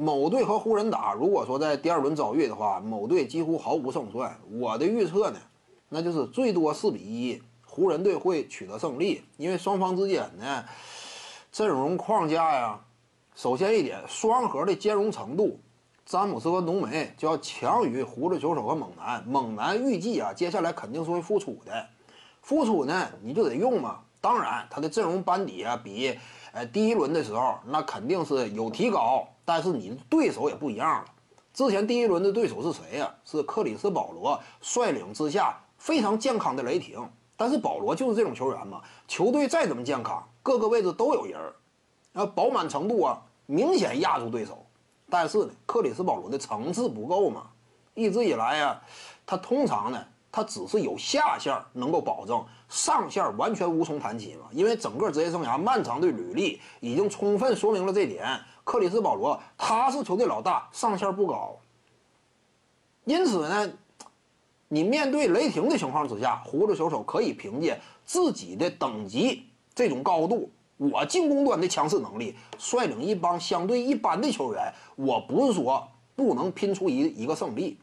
某队和湖人打，如果说在第二轮遭遇的话，某队几乎毫无胜算。我的预测呢，那就是最多四比一，湖人队会取得胜利。因为双方之间呢，阵容框架呀，首先一点，双核的兼容程度，詹姆斯和浓眉就要强于胡子球手和猛男。猛男预计啊，接下来肯定是会复出的，复出呢，你就得用嘛。当然，他的阵容班底啊，比哎第一轮的时候那肯定是有提高，但是你的对手也不一样了。之前第一轮的对手是谁呀？是克里斯保罗率领之下非常健康的雷霆。但是保罗就是这种球员嘛，球队再怎么健康，各个位置都有人儿，啊，饱满程度啊明显压住对手。但是呢，克里斯保罗的层次不够嘛，一直以来呀，他通常呢。他只是有下线能够保证，上线完全无从谈起嘛。因为整个职业生涯漫长的履历已经充分说明了这点。克里斯保罗他是球队老大，上线不高。因此呢，你面对雷霆的情况之下，胡子球手可以凭借自己的等级这种高度，我进攻端的强势能力，率领一帮相对一般的球员。我不是说不能拼出一一个胜利。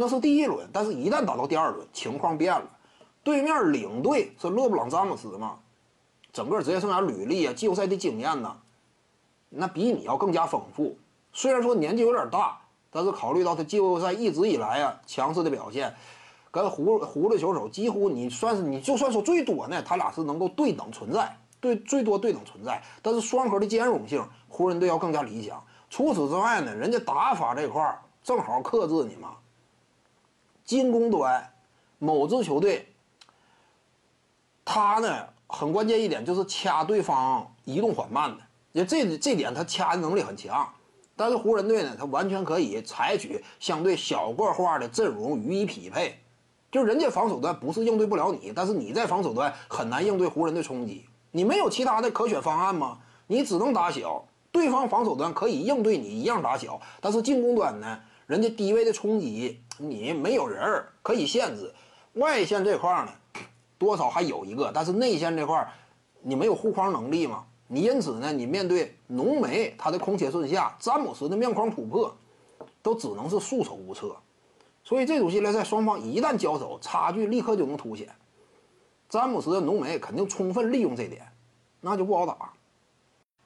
那是第一轮，但是一旦打到第二轮，情况变了。对面领队是勒布朗詹姆斯嘛，整个职业生涯履历啊，季后赛的经验呢，那比你要更加丰富。虽然说年纪有点大，但是考虑到他季后赛一直以来啊强势的表现，跟胡胡子球手几乎你算是你就算说最多呢，他俩是能够对等存在，对最多对等存在。但是双核的兼容性，湖人队要更加理想。除此之外呢，人家打法这块儿正好克制你嘛。进攻端，某支球队，他呢很关键一点就是掐对方移动缓慢的，也这这点他掐的能力很强。但是湖人队呢，他完全可以采取相对小个化的阵容予以匹配，就人家防守端不是应对不了你，但是你在防守端很难应对湖人的冲击。你没有其他的可选方案吗？你只能打小，对方防守端可以应对你一样打小，但是进攻端呢？人家低位的冲击，你没有人儿可以限制，外线这块儿呢，多少还有一个，但是内线这块儿，你没有护框能力嘛？你因此呢，你面对浓眉他的空切顺下，詹姆斯的面框突破，都只能是束手无策。所以这组系列赛双方一旦交手，差距立刻就能凸显。詹姆斯的浓眉肯定充分利用这点，那就不好打。